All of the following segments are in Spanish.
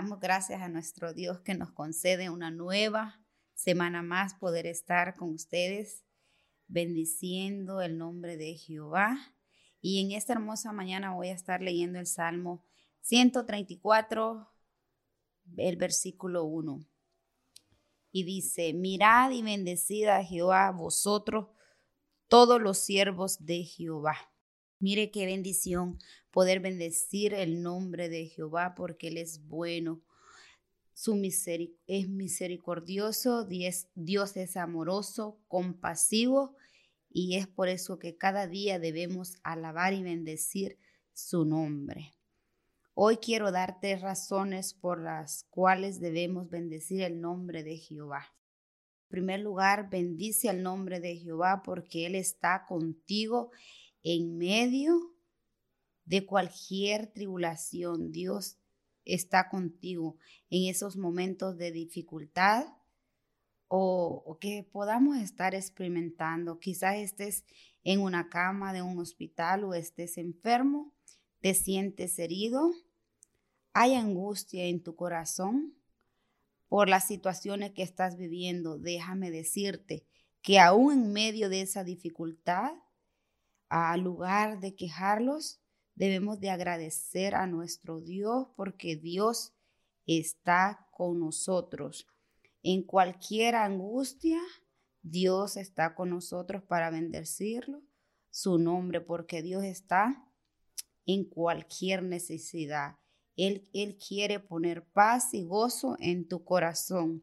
damos gracias a nuestro Dios que nos concede una nueva semana más poder estar con ustedes, bendiciendo el nombre de Jehová. Y en esta hermosa mañana voy a estar leyendo el Salmo 134, el versículo 1. Y dice, mirad y bendecida a Jehová vosotros, todos los siervos de Jehová. Mire qué bendición poder bendecir el nombre de Jehová porque Él es bueno. Su es misericordioso, Dios es amoroso, compasivo y es por eso que cada día debemos alabar y bendecir su nombre. Hoy quiero darte razones por las cuales debemos bendecir el nombre de Jehová. En primer lugar, bendice el nombre de Jehová porque Él está contigo en medio de cualquier tribulación. Dios está contigo en esos momentos de dificultad o, que podamos estar experimentando. Quizás estés en una cama de un hospital o estés enfermo, te sientes herido, hay angustia en tu corazón por las situaciones que estás viviendo. Déjame decirte que aún en medio de esa dificultad, al lugar de quejarlos, debemos de agradecer a nuestro Dios porque Dios está con nosotros. En cualquier angustia, Dios está con nosotros para bendecirlo, su nombre, porque Dios está en cualquier necesidad. Él, él quiere poner paz y gozo en tu corazón.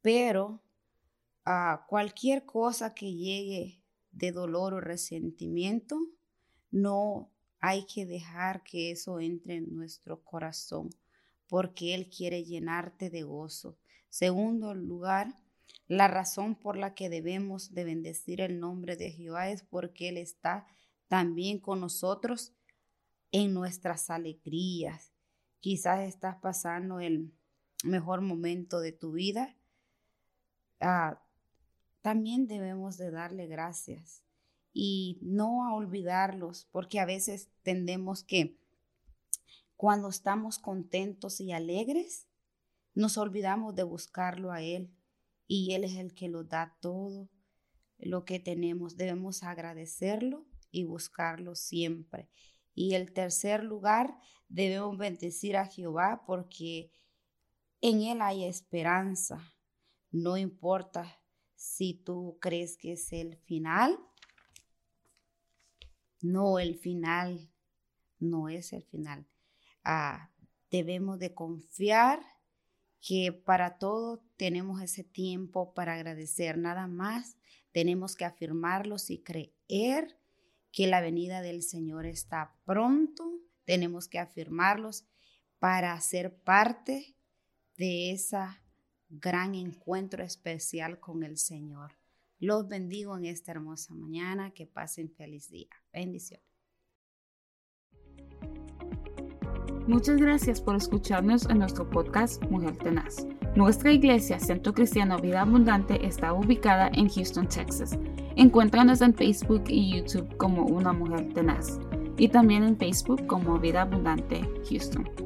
Pero a ah, cualquier cosa que llegue de dolor o resentimiento, no hay que dejar que eso entre en nuestro corazón, porque Él quiere llenarte de gozo. Segundo lugar, la razón por la que debemos de bendecir el nombre de Jehová es porque Él está también con nosotros en nuestras alegrías. Quizás estás pasando el mejor momento de tu vida. Ah, también debemos de darle gracias y no a olvidarlos, porque a veces tendemos que cuando estamos contentos y alegres, nos olvidamos de buscarlo a Él y Él es el que lo da todo lo que tenemos. Debemos agradecerlo y buscarlo siempre. Y el tercer lugar, debemos bendecir a Jehová porque en Él hay esperanza. No importa si tú crees que es el final, no el final, no es el final. Ah, debemos de confiar que para todo tenemos ese tiempo para agradecer. Nada más tenemos que afirmarlos y creer que la venida del Señor está pronto. Tenemos que afirmarlos para ser parte de esa gran encuentro especial con el Señor. Los bendigo en esta hermosa mañana. Que pasen feliz día. Bendiciones. Muchas gracias por escucharnos en nuestro podcast Mujer Tenaz. Nuestra iglesia, Centro Cristiano Vida Abundante, está ubicada en Houston, Texas. Encuéntranos en Facebook y YouTube como Una Mujer Tenaz y también en Facebook como Vida Abundante Houston.